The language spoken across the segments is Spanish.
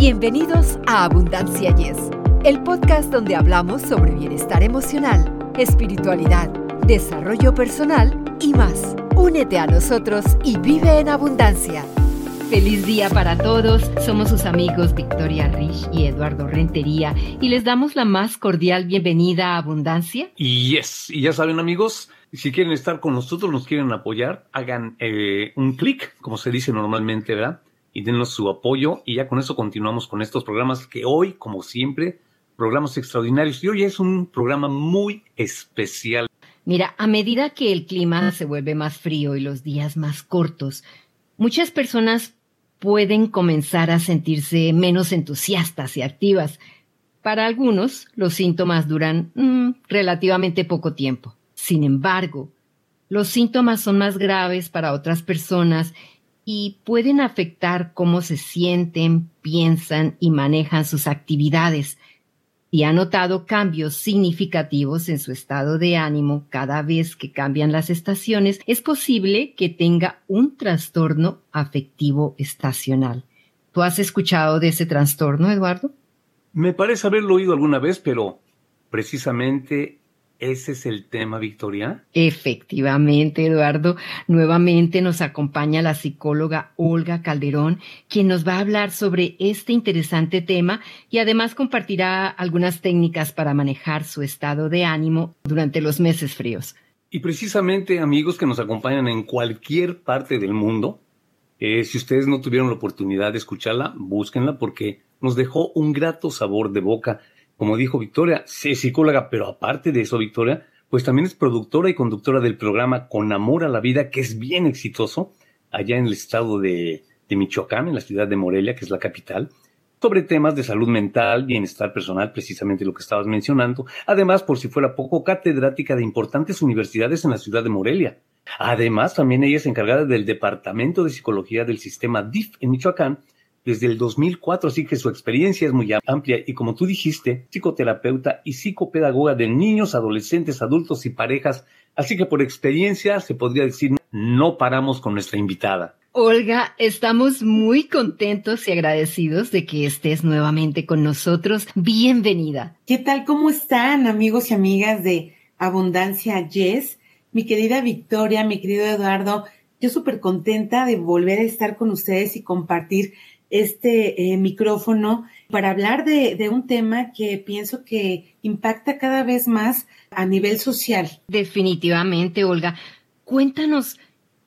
Bienvenidos a Abundancia Yes, el podcast donde hablamos sobre bienestar emocional, espiritualidad, desarrollo personal y más. Únete a nosotros y vive en abundancia. Feliz día para todos. Somos sus amigos Victoria Rich y Eduardo Rentería y les damos la más cordial bienvenida a Abundancia. Y yes, y ya saben amigos, si quieren estar con nosotros, nos quieren apoyar, hagan eh, un clic, como se dice normalmente, ¿verdad? Y denos su apoyo y ya con eso continuamos con estos programas que hoy, como siempre, programas extraordinarios y hoy es un programa muy especial. Mira, a medida que el clima se vuelve más frío y los días más cortos, muchas personas pueden comenzar a sentirse menos entusiastas y activas. Para algunos, los síntomas duran mm, relativamente poco tiempo. Sin embargo, los síntomas son más graves para otras personas y pueden afectar cómo se sienten, piensan y manejan sus actividades. Si ha notado cambios significativos en su estado de ánimo cada vez que cambian las estaciones, es posible que tenga un trastorno afectivo estacional. ¿Tú has escuchado de ese trastorno, Eduardo? Me parece haberlo oído alguna vez, pero precisamente ¿Ese es el tema, Victoria? Efectivamente, Eduardo. Nuevamente nos acompaña la psicóloga Olga Calderón, quien nos va a hablar sobre este interesante tema y además compartirá algunas técnicas para manejar su estado de ánimo durante los meses fríos. Y precisamente, amigos que nos acompañan en cualquier parte del mundo, eh, si ustedes no tuvieron la oportunidad de escucharla, búsquenla porque nos dejó un grato sabor de boca como dijo Victoria, es psicóloga, pero aparte de eso, Victoria, pues también es productora y conductora del programa Con Amor a la Vida, que es bien exitoso, allá en el estado de, de Michoacán, en la ciudad de Morelia, que es la capital, sobre temas de salud mental, bienestar personal, precisamente lo que estabas mencionando. Además, por si fuera poco, catedrática de importantes universidades en la ciudad de Morelia. Además, también ella es encargada del Departamento de Psicología del Sistema DIF en Michoacán desde el 2004, así que su experiencia es muy amplia y como tú dijiste, psicoterapeuta y psicopedagoga de niños, adolescentes, adultos y parejas, así que por experiencia se podría decir no paramos con nuestra invitada. Olga, estamos muy contentos y agradecidos de que estés nuevamente con nosotros. Bienvenida. ¿Qué tal? ¿Cómo están amigos y amigas de Abundancia Yes? Mi querida Victoria, mi querido Eduardo, yo súper contenta de volver a estar con ustedes y compartir este eh, micrófono para hablar de, un tema que pienso que impacta cada vez más a nivel social. Definitivamente, Olga. Cuéntanos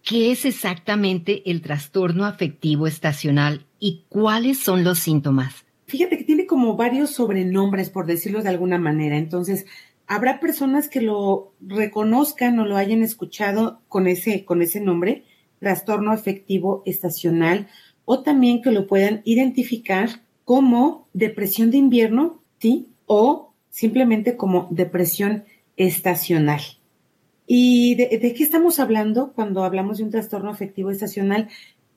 qué es exactamente el trastorno afectivo estacional y cuáles son los síntomas. Fíjate que tiene como varios sobrenombres, por decirlo de alguna manera. Entonces, habrá personas que lo reconozcan o lo hayan escuchado con ese, con ese nombre, trastorno afectivo estacional o también que lo puedan identificar como depresión de invierno, ¿sí? O simplemente como depresión estacional. ¿Y de, qué estamos hablando cuando hablamos de un trastorno afectivo estacional?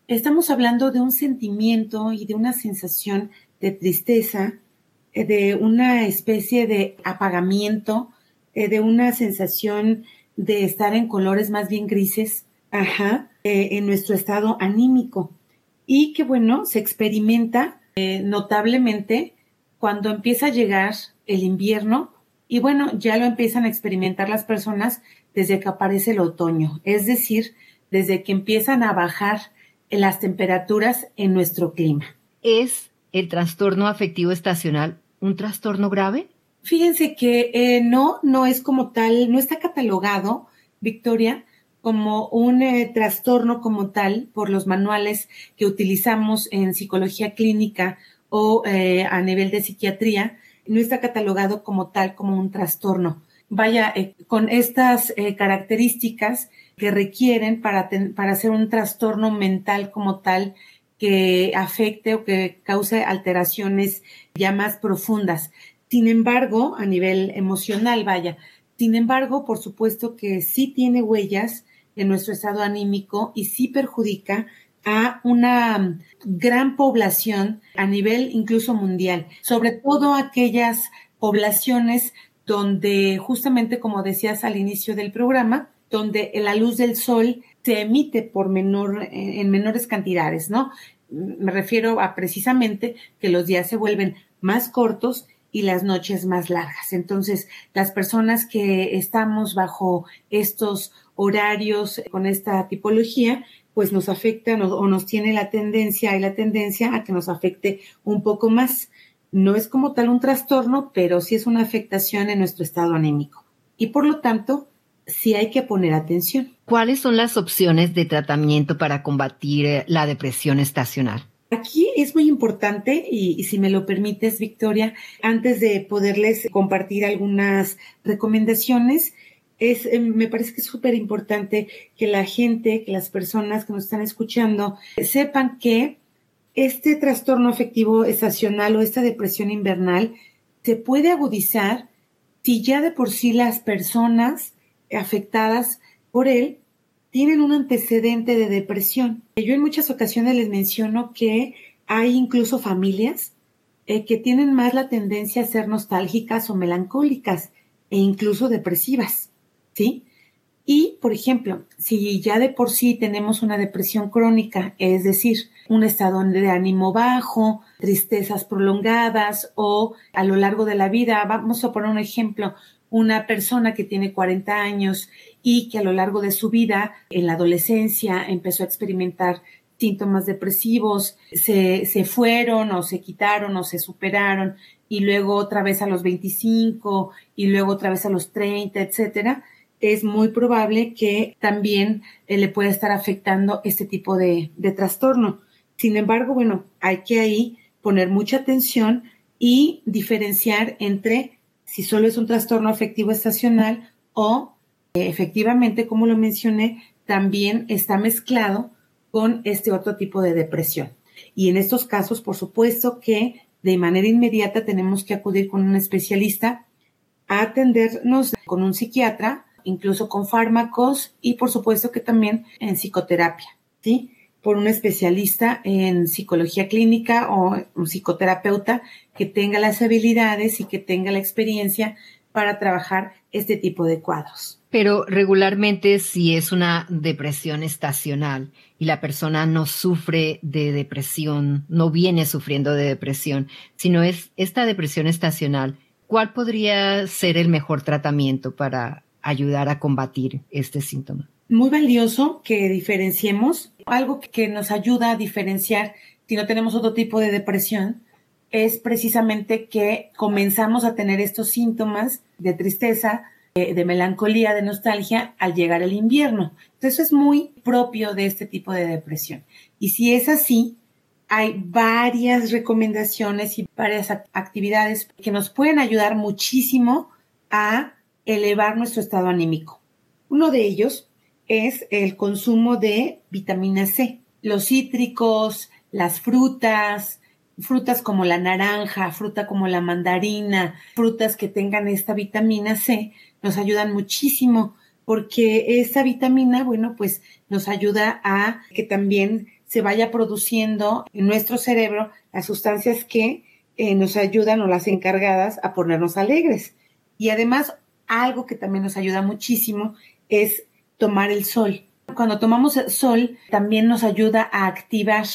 Estamos hablando de un sentimiento y de una sensación de tristeza, eh, de una especie de apagamiento, eh, de una sensación de estar en colores más bien grises, ajá, eh, en nuestro estado anímico y que bueno, se experimenta eh, notablemente cuando empieza a llegar el invierno y bueno, ya lo empiezan a experimentar las personas desde que aparece el otoño, es decir, desde que empiezan a bajar las temperaturas en nuestro clima. ¿Es el trastorno afectivo estacional un trastorno grave? Fíjense que eh, no, no es como tal, no está catalogado, Victoria, como un eh, trastorno como tal por los manuales que utilizamos en psicología clínica o eh, a nivel de psiquiatría, no está catalogado como tal, como un trastorno. Vaya, eh, con estas características que requieren para, para hacer un trastorno mental como tal que afecte o que cause alteraciones ya más profundas. Sin embargo, a nivel emocional, vaya, sin embargo, por supuesto que sí tiene huellas en nuestro estado anímico y sí perjudica a una gran población a nivel incluso mundial, sobre todo aquellas poblaciones donde justamente como decías al inicio del programa, donde la luz del sol se emite por menor, en menores cantidades, ¿no? Me refiero a precisamente que los días se vuelven más cortos y las noches más largas. Entonces, las personas que estamos bajo estos horarios con esta tipología, pues nos afecta o nos tiene la tendencia, hay la tendencia a que nos afecte un poco más. No es como tal un trastorno, pero sí es una afectación en nuestro estado anímico. Y por lo tanto, sí hay que poner atención. ¿Cuáles son las opciones de tratamiento para combatir eh, la depresión estacional? Aquí es muy importante y, si me lo permites, Victoria, antes de poderles compartir algunas recomendaciones, es, eh, me parece que es súper importante que la gente, que las personas que nos están escuchando, sepan que este trastorno afectivo estacional o esta depresión invernal se puede agudizar si ya de por sí las personas afectadas por él tienen un antecedente de depresión. Yo en muchas ocasiones les menciono que hay incluso familias eh, que tienen más la tendencia a ser nostálgicas o melancólicas e incluso depresivas, ¿sí? Y, por ejemplo, si ya de por sí tenemos una depresión crónica, es decir, un estado de ánimo bajo, tristezas prolongadas o a lo largo de la vida, vamos a poner un ejemplo, una persona que tiene 40 años y que a lo largo de su vida, en la adolescencia, empezó a experimentar síntomas depresivos, se, se fueron o se quitaron o se superaron y luego otra vez a los 25 y luego otra vez a los 30, etcétera, es muy probable que también eh, le pueda estar afectando este tipo de, de trastorno. Sin embargo, bueno, hay que ahí poner mucha atención y diferenciar entre si solo es un trastorno afectivo estacional o efectivamente, como lo mencioné, también está mezclado con este otro tipo de depresión. Y en estos casos, por supuesto que de manera inmediata tenemos que acudir con un especialista a atendernos con un psiquiatra, incluso con fármacos y por supuesto que también en psicoterapia, ¿sí? por un especialista en psicología clínica o un psicoterapeuta que tenga las habilidades y que tenga la experiencia para trabajar este tipo de cuadros. Pero regularmente si es una depresión estacional y la persona no sufre de depresión, no viene sufriendo de depresión, sino es esta depresión estacional, ¿cuál podría ser el mejor tratamiento para ayudar a combatir este síntoma? muy valioso que diferenciemos. Algo que nos ayuda a diferenciar si no tenemos otro tipo de depresión es precisamente que comenzamos a tener estos síntomas de tristeza, de melancolía, de nostalgia al llegar el invierno. Entonces es muy propio de este tipo de depresión. Y si es así, hay varias recomendaciones y varias actividades que nos pueden ayudar muchísimo a elevar nuestro estado anímico. Uno de ellos es el consumo de vitamina C. Los cítricos, las frutas, frutas como la naranja, fruta como la mandarina, frutas que tengan esta vitamina C, nos ayudan muchísimo porque esta vitamina, bueno, pues nos ayuda a que también se vaya produciendo en nuestro cerebro las sustancias que eh, nos ayudan o las encargadas a ponernos alegres. Y además, algo que también nos ayuda muchísimo es tomar el sol. Cuando tomamos sol, también nos ayuda a activar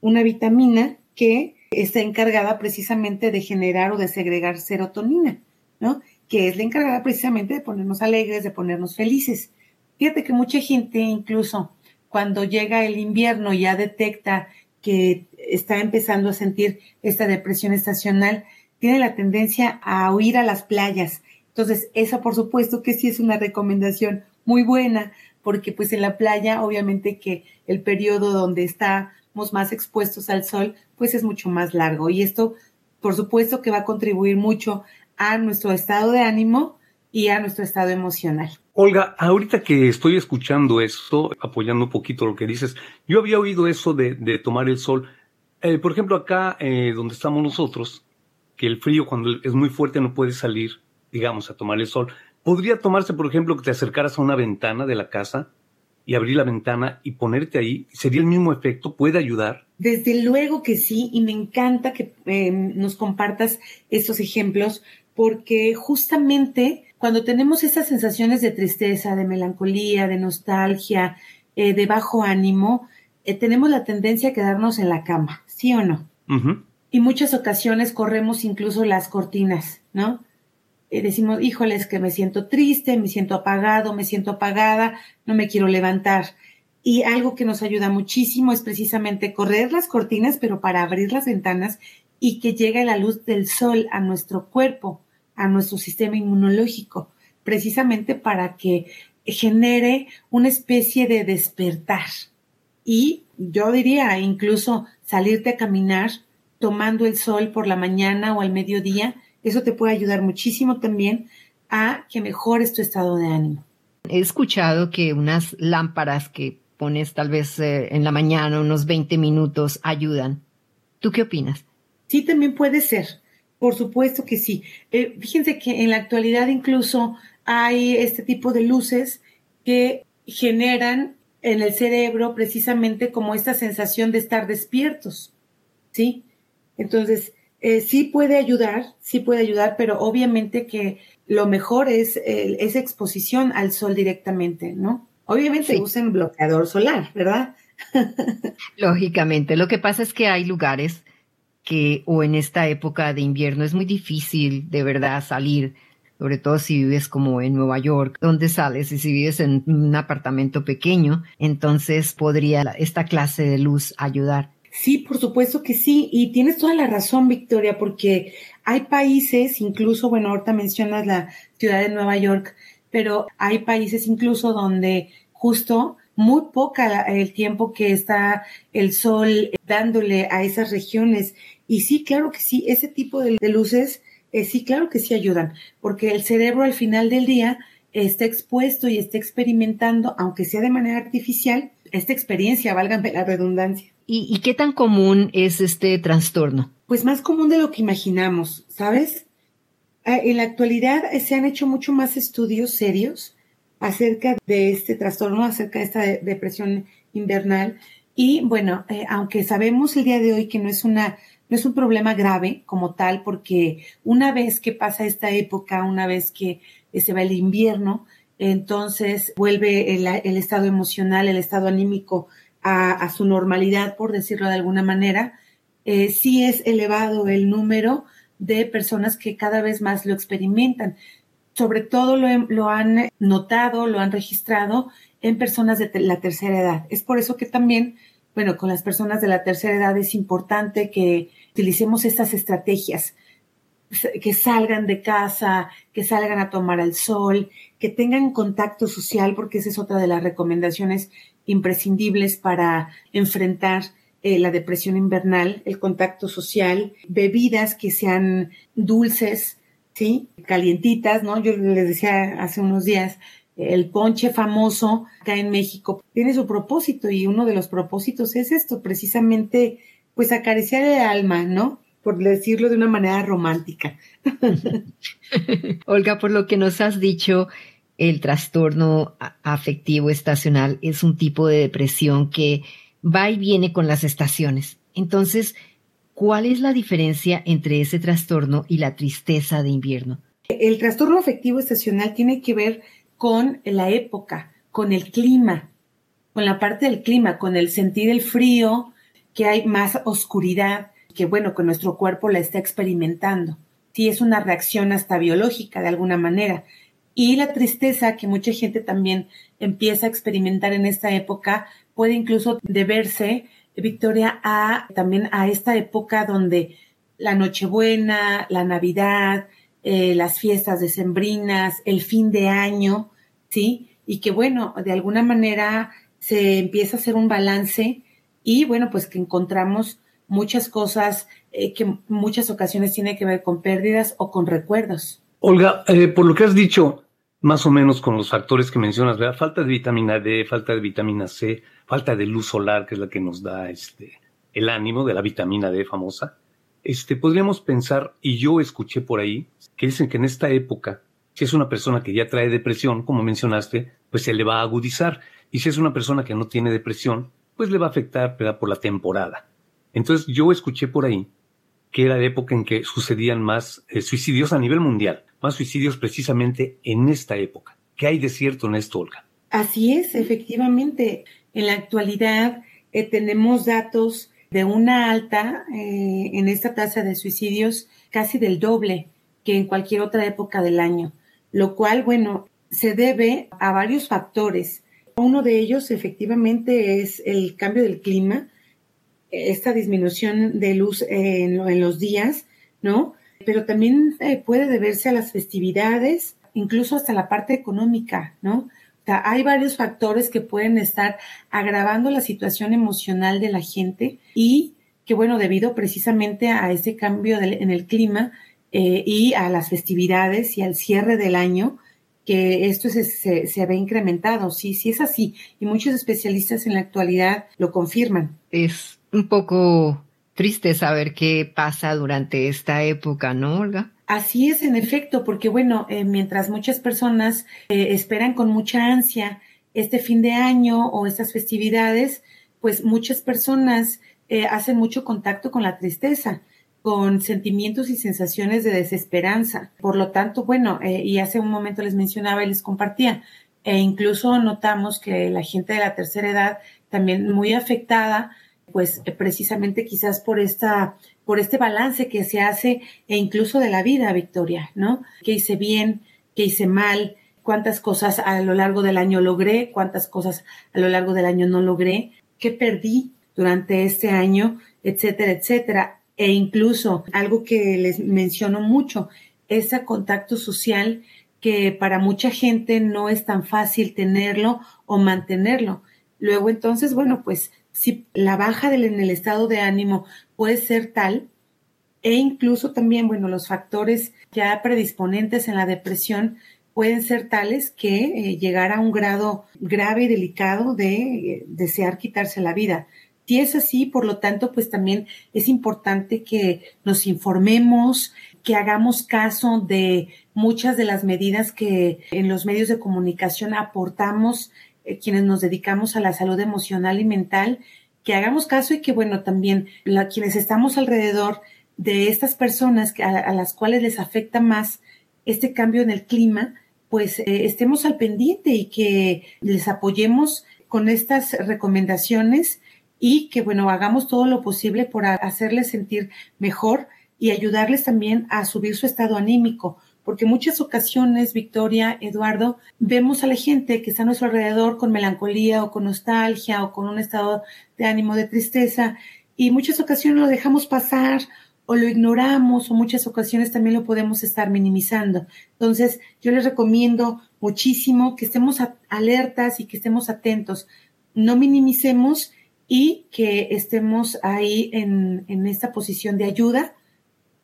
una vitamina que está encargada precisamente de generar o de segregar serotonina, ¿no? Que es la encargada precisamente de ponernos alegres, de ponernos felices. Fíjate que mucha gente, incluso cuando llega el invierno, ya detecta que está empezando a sentir esta depresión estacional, tiene la tendencia a huir a las playas. Entonces, esa por supuesto que sí es una recomendación muy buena, porque pues en la playa obviamente que el periodo donde estamos más expuestos al sol pues es mucho más largo y esto por supuesto que va a contribuir mucho a nuestro estado de ánimo y a nuestro estado emocional. Olga, ahorita que estoy escuchando eso, apoyando un poquito lo que dices, yo había oído eso de, tomar el sol. Eh, por ejemplo, acá eh, donde estamos nosotros, que el frío cuando es muy fuerte no puede salir, digamos, a tomar el sol. Podría tomarse, por ejemplo, que te acercaras a una ventana de la casa y abrir la ventana y ponerte ahí. ¿Sería el mismo efecto? ¿Puede ayudar? Desde luego que sí, y me encanta que eh, nos compartas estos ejemplos, porque justamente cuando tenemos esas sensaciones de tristeza, de melancolía, de nostalgia, eh, de bajo ánimo, eh, tenemos la tendencia a quedarnos en la cama, ¿sí o no? Y muchas ocasiones corremos incluso las cortinas, ¿no? Y decimos, híjoles, que me siento triste, me siento apagado, me siento apagada, no me quiero levantar. Y algo que nos ayuda muchísimo es precisamente correr las cortinas, pero para abrir las ventanas y que llegue la luz del sol a nuestro cuerpo, a nuestro sistema inmunológico, precisamente para que genere una especie de despertar. Y yo diría incluso salirte a caminar tomando el sol por la mañana o al mediodía, eso te puede ayudar muchísimo también a que mejores tu estado de ánimo. He escuchado que unas lámparas que pones tal vez eh, en la mañana, unos 20 minutos, ayudan. ¿Tú qué opinas? Sí, también puede ser. Por supuesto que sí. Eh, fíjense que en la actualidad incluso hay este tipo de luces que generan en el cerebro precisamente como esta sensación de estar despiertos, ¿sí? Entonces, eh, sí puede ayudar, sí puede ayudar, pero obviamente que lo mejor es esa exposición al sol directamente, ¿no? Obviamente usen bloqueador solar, ¿verdad? Lógicamente, lo que pasa es que hay lugares que o en esta época de invierno es muy difícil de verdad salir, sobre todo si vives como en Nueva York, donde sales y si vives en un apartamento pequeño, entonces podría esta clase de luz ayudar. Sí, por supuesto que sí, y tienes toda la razón, Victoria, porque hay países, incluso, bueno, ahorita mencionas la ciudad de Nueva York, pero hay países incluso donde justo muy poca el tiempo que está el sol dándole a esas regiones. Y sí, claro que sí, ese tipo de, luces, eh, sí, claro que sí ayudan, porque el cerebro al final del día está expuesto y está experimentando, aunque sea de manera artificial, esta experiencia, válgame la redundancia. ¿Y, qué tan común es este trastorno? Pues más común de lo que imaginamos, ¿sabes? En la actualidad eh, se han hecho mucho más estudios serios acerca de este trastorno, acerca de esta depresión invernal. Y bueno, eh, aunque sabemos el día de hoy que no es una no es un problema grave como tal, porque una vez que pasa esta época, una vez que se va el invierno, entonces vuelve el, estado emocional, el estado anímico a, su normalidad, por decirlo de alguna manera. Eh, sí es elevado el número de personas que cada vez más lo experimentan. Sobre todo lo, lo han notado, lo han registrado en personas de la tercera edad. Es por eso que también bueno, con las personas de la tercera edad es importante que utilicemos estas estrategias, que salgan de casa, que salgan a tomar el sol, que tengan contacto social, porque esa es otra de las recomendaciones imprescindibles para enfrentar eh, la depresión invernal, el contacto social, bebidas que sean dulces, ¿sí? Calientitas, ¿no? Yo les decía hace unos días, el ponche famoso acá en México tiene su propósito y uno de los propósitos es esto, precisamente pues acariciar el alma, ¿no? Por decirlo de una manera romántica. Olga, por lo que nos has dicho, el trastorno afectivo estacional es un tipo de depresión que va y viene con las estaciones. Entonces, ¿cuál es la diferencia entre ese trastorno y la tristeza de invierno? El trastorno afectivo estacional tiene que ver con la época, con el clima, con la parte del clima, con el sentir el frío, que hay más oscuridad, que bueno, que nuestro cuerpo la está experimentando. Sí, es una reacción hasta biológica de alguna manera. Y la tristeza que mucha gente también empieza a experimentar en esta época puede incluso deberse, Victoria, a también a esta época donde la Nochebuena, la Navidad, eh, las fiestas decembrinas, el fin de año, ¿sí? Y que bueno, de alguna manera se empieza a hacer un balance y bueno, pues que encontramos muchas cosas eh, que muchas ocasiones tiene que ver con pérdidas o con recuerdos. Olga, eh, por lo que has dicho, más o menos con los factores que mencionas, ¿verdad? Falta de vitamina D, falta de vitamina C, falta de luz solar, que es la que nos da este, el ánimo de la vitamina D famosa. Este, podríamos pensar, y yo escuché por ahí, que dicen que en esta época, si es una persona que ya trae depresión, como mencionaste, pues se le va a agudizar. Y si es una persona que no tiene depresión, pues le va a afectar por la temporada. Entonces yo escuché por ahí que era la época en que sucedían más eh, suicidios a nivel mundial, más suicidios precisamente en esta época. ¿Qué hay de cierto en esto, Olga? Así es, efectivamente. En la actualidad eh, tenemos datos de una alta eh, en esta tasa de suicidios casi del doble que en cualquier otra época del año, lo cual, bueno, se debe a varios factores. Uno de ellos efectivamente es el cambio del clima, esta disminución de luz en, en los días, ¿no? Pero también eh, puede deberse a las festividades, incluso hasta la parte económica, ¿no? O sea, hay varios factores que pueden estar agravando la situación emocional de la gente y que, bueno, debido precisamente a ese cambio en el clima eh, y a las festividades y al cierre del año, que esto se, se, se ve incrementado. Sí, sí es así. Y muchos especialistas en la actualidad lo confirman. Es un poco triste saber qué pasa durante esta época, ¿no, Olga? Así es, en efecto, porque bueno, eh, mientras muchas personas eh, esperan con mucha ansia este fin de año o estas festividades, pues muchas personas eh, hacen mucho contacto con la tristeza, con sentimientos y sensaciones de desesperanza. Por lo tanto, bueno, y hace un momento les mencionaba y les compartía, e incluso notamos que la gente de la tercera edad también muy afectada pues eh, precisamente quizás por esta, por este balance que se hace e incluso de la vida, Victoria, ¿no? ¿Qué hice bien? ¿Qué hice mal? ¿Cuántas cosas a lo largo del año logré? ¿Cuántas cosas a lo largo del año no logré? ¿Qué perdí durante este año? Etcétera, etcétera. E incluso algo que les menciono mucho, ese contacto social que para mucha gente no es tan fácil tenerlo o mantenerlo. Luego entonces, bueno, pues si la baja del, en el estado de ánimo puede ser tal, e incluso también, bueno, los factores ya predisponentes en la depresión pueden ser tales que eh, llegar a un grado grave y delicado de eh, desear quitarse la vida. Si es así, por lo tanto, pues también es importante que nos informemos, que hagamos caso de muchas de las medidas que en los medios de comunicación aportamos eh, quienes nos dedicamos a la salud emocional y mental, que hagamos caso y que, bueno, también la, quienes estamos alrededor de estas personas a, las cuales les afecta más este cambio en el clima, pues eh, estemos al pendiente y que les apoyemos con estas recomendaciones y que, bueno, hagamos todo lo posible por hacerles sentir mejor y ayudarles también a subir su estado anímico, porque muchas ocasiones, Victoria, Eduardo, vemos a la gente que está a nuestro alrededor con melancolía o con nostalgia o con un estado de ánimo de tristeza y muchas ocasiones lo dejamos pasar o lo ignoramos o muchas ocasiones también lo podemos estar minimizando. Entonces, yo les recomiendo muchísimo que estemos alertas y que estemos atentos, no minimicemos y que estemos ahí en, en esta posición de ayuda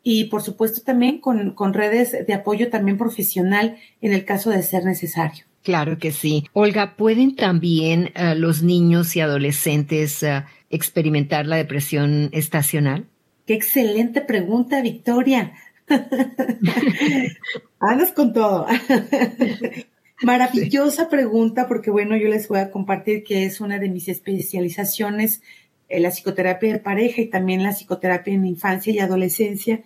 y por supuesto también con, con redes de apoyo también profesional en el caso de ser necesario. Claro que sí. Olga, ¿pueden también uh, los niños y adolescentes uh, experimentar la depresión estacional? Qué excelente pregunta, Victoria. Andas con todo. Maravillosa pregunta porque bueno, yo les voy a compartir que es una de mis especializaciones eh, la psicoterapia de pareja y también la psicoterapia en infancia y adolescencia.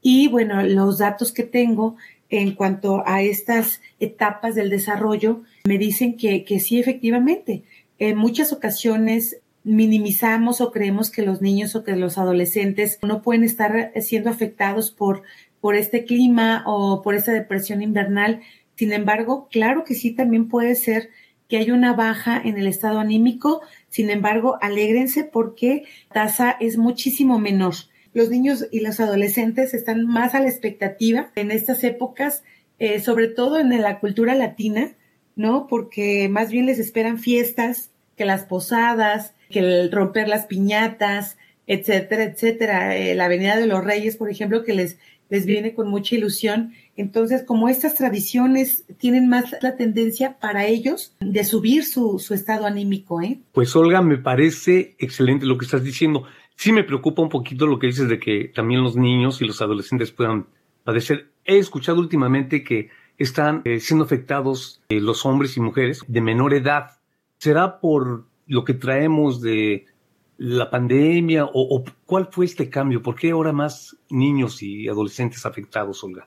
Y bueno, los datos que tengo en cuanto a estas etapas del desarrollo me dicen que, que sí, efectivamente, en muchas ocasiones minimizamos o creemos que los niños o que los adolescentes no pueden estar siendo afectados por, por este clima o por esta depresión invernal. Sin embargo, claro que sí también puede ser que hay una baja en el estado anímico, sin embargo, alégrense porque la tasa es muchísimo menor. Los niños y los adolescentes están más a la expectativa en estas épocas, eh, sobre todo en la cultura latina, ¿no? Porque más bien les esperan fiestas, que las posadas, que el romper las piñatas, etcétera, etcétera. Eh, la Avenida de los Reyes, por ejemplo, que les, les viene con mucha ilusión entonces, como estas tradiciones tienen más la tendencia para ellos de subir su, estado anímico, ¿eh? Pues Olga, me parece excelente lo que estás diciendo. Sí me preocupa un poquito lo que dices de que también los niños y los adolescentes puedan padecer. He escuchado últimamente que están eh, siendo afectados eh, los hombres y mujeres de menor edad. ¿Será por lo que traemos de la pandemia o, o cuál fue este cambio? ¿Por qué ahora más niños y adolescentes afectados, Olga?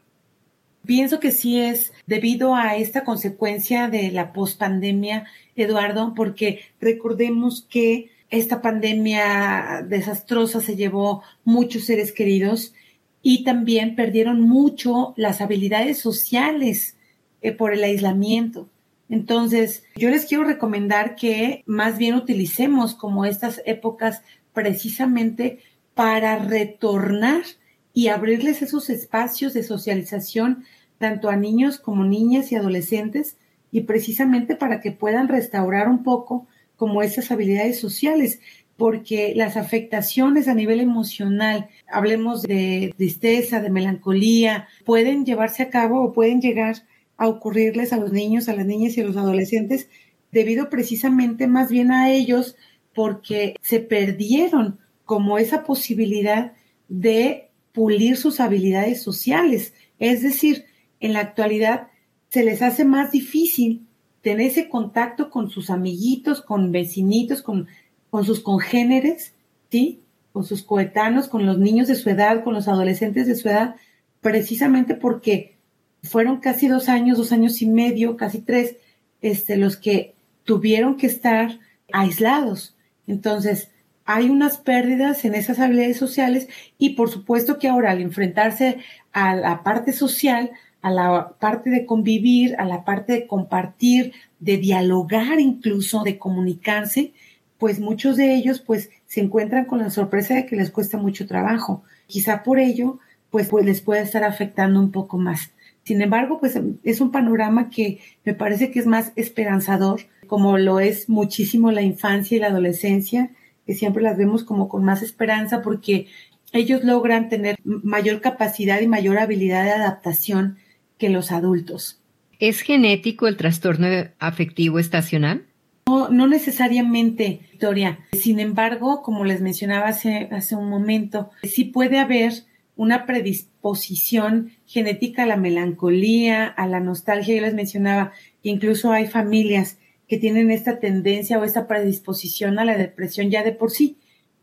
Pienso que sí es debido a esta consecuencia de la pospandemia, Eduardo, porque recordemos que esta pandemia desastrosa se llevó muchos seres queridos y también perdieron mucho las habilidades sociales eh, por el aislamiento. Entonces, yo les quiero recomendar que más bien utilicemos como estas épocas precisamente para retornar y abrirles esos espacios de socialización tanto a niños como niñas y adolescentes y precisamente para que puedan restaurar un poco como esas habilidades sociales, porque las afectaciones a nivel emocional, hablemos de tristeza, de melancolía, pueden llevarse a cabo o pueden llegar a ocurrirles a los niños, a las niñas y a los adolescentes debido precisamente más bien a ellos porque se perdieron como esa posibilidad de pulir sus habilidades sociales. Es decir, en la actualidad se les hace más difícil tener ese contacto con sus amiguitos, con vecinitos, con, con sus congéneres, ¿sí? Con sus coetanos, con los niños de su edad, con los adolescentes de su edad, precisamente porque fueron casi dos años, dos años y medio, casi tres, este, los que tuvieron que estar aislados. Entonces, hay unas pérdidas en esas habilidades sociales y por supuesto que ahora al enfrentarse a la parte social, a la parte de convivir, a la parte de compartir, de dialogar incluso, de comunicarse, pues muchos de ellos pues se encuentran con la sorpresa de que les cuesta mucho trabajo. Quizá por ello pues, pues les puede estar afectando un poco más. Sin embargo, pues es un panorama que me parece que es más esperanzador, como lo es muchísimo la infancia y la adolescencia, que siempre las vemos como con más esperanza porque ellos logran tener mayor capacidad y mayor habilidad de adaptación que los adultos. ¿Es genético el trastorno afectivo estacional? No, no necesariamente, Victoria. Sin embargo, como les mencionaba hace, hace un momento, sí puede haber una predisposición genética a la melancolía, a la nostalgia. Yo les mencionaba que incluso hay familias que tienen esta tendencia o esta predisposición a la depresión ya de por sí.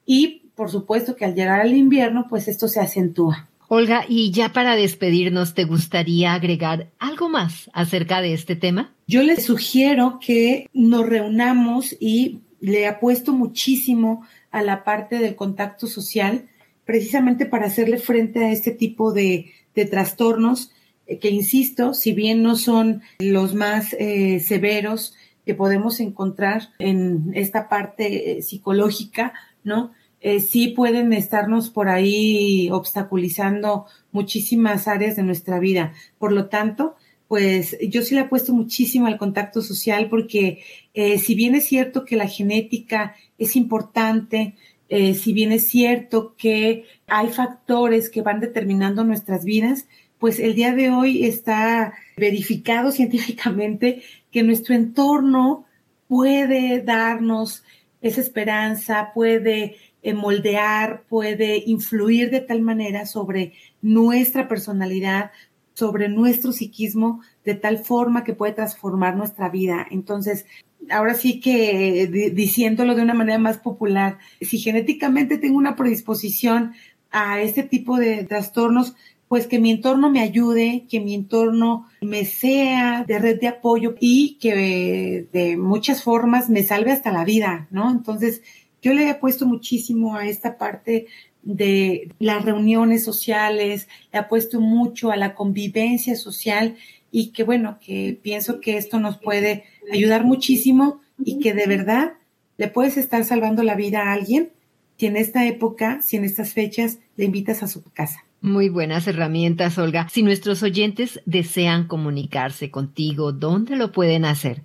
Y por supuesto que al llegar al invierno, pues esto se acentúa. Olga, y ya para despedirnos, ¿te gustaría agregar algo más acerca de este tema? Yo les sugiero que nos reunamos y le apuesto muchísimo a la parte del contacto social precisamente para hacerle frente a este tipo de, trastornos eh, que, insisto, si bien no son los más eh, severos que podemos encontrar en esta parte eh, psicológica, ¿no? sí pueden estarnos por ahí obstaculizando muchísimas áreas de nuestra vida. Por lo tanto, pues yo sí le apuesto muchísimo al contacto social porque si bien es cierto que la genética es importante, eh, si bien es cierto que hay factores que van determinando nuestras vidas, pues el día de hoy está verificado científicamente que nuestro entorno puede darnos esa esperanza, puede eh, moldear, puede influir de tal manera sobre nuestra personalidad, sobre nuestro psiquismo, de tal forma que puede transformar nuestra vida. Entonces, ahora sí que diciéndolo de una manera más popular, si genéticamente tengo una predisposición a este tipo de trastornos, pues que mi entorno me ayude, que mi entorno me sea de red de apoyo y que de muchas formas me salve hasta la vida, ¿no? Entonces, yo le he puesto muchísimo a esta parte de las reuniones sociales, le he puesto mucho a la convivencia social y que bueno, que pienso que esto nos puede ayudar muchísimo y que de verdad le puedes estar salvando la vida a alguien si en esta época, si en estas fechas le invitas a su casa. Muy buenas herramientas, Olga. Si nuestros oyentes desean comunicarse contigo, ¿dónde lo pueden hacer?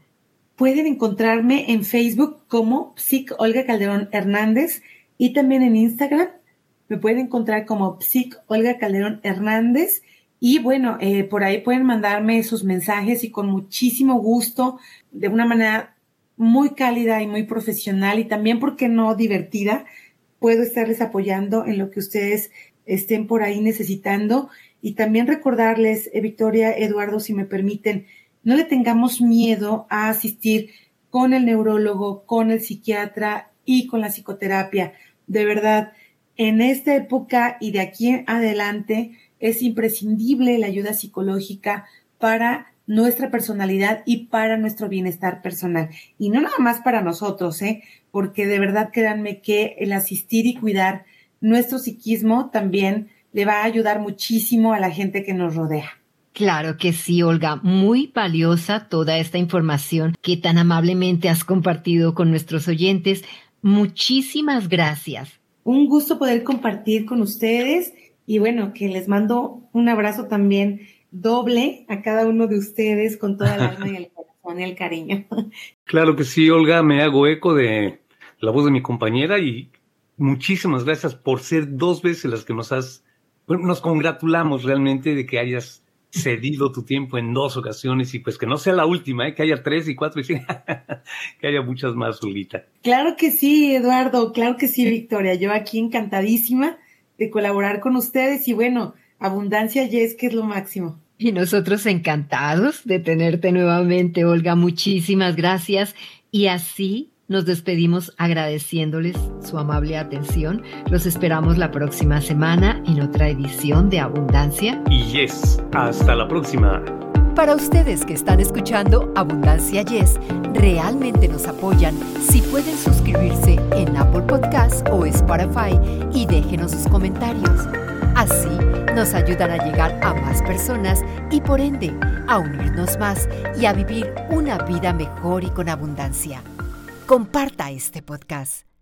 Pueden encontrarme en Facebook como Psic Olga Calderón Hernández y también en Instagram. Me pueden encontrar como Psic Olga Calderón Hernández y bueno, eh, por ahí pueden mandarme sus mensajes y con muchísimo gusto, de una manera muy cálida y muy profesional y también, porque no, divertida, puedo estarles apoyando en lo que ustedes estén por ahí necesitando. Y también recordarles, eh, Victoria, Eduardo, si me permiten, no le tengamos miedo a asistir con el neurólogo, con el psiquiatra y con la psicoterapia. De verdad, en esta época y de aquí adelante, es imprescindible la ayuda psicológica para nuestra personalidad y para nuestro bienestar personal. Y no nada más para nosotros, ¿eh? Porque de verdad créanme que el asistir y cuidar nuestro psiquismo también le va a ayudar muchísimo a la gente que nos rodea. Claro que sí, Olga. Muy valiosa toda esta información que tan amablemente has compartido con nuestros oyentes. Muchísimas gracias. Un gusto poder compartir con ustedes y bueno, que les mando un abrazo también doble a cada uno de ustedes con toda el alma y el corazón y el cariño. Claro que sí, Olga, me hago eco de la voz de mi compañera y muchísimas gracias por ser dos veces las que nos has, bueno, nos congratulamos realmente de que hayas cedido tu tiempo en dos ocasiones y pues que no sea la última, ¿eh? que haya tres y cuatro y cinco, que haya muchas más, Olguita. Claro que sí, Eduardo, claro que sí, Victoria. Yo aquí encantadísima de colaborar con ustedes y bueno, abundancia y es que es lo máximo. Y nosotros encantados de tenerte nuevamente, Olga. Muchísimas gracias. Y así nos despedimos agradeciéndoles su amable atención. Los esperamos la próxima semana en otra edición de Abundancia. Y yes, hasta la próxima. Para ustedes que están escuchando Abundancia Yes, realmente nos apoyan si pueden suscribirse en Apple Podcasts o Spotify y déjenos sus comentarios. Así nos ayudan a llegar a más personas y por ende a unirnos más y a vivir una vida mejor y con abundancia. Comparta este podcast.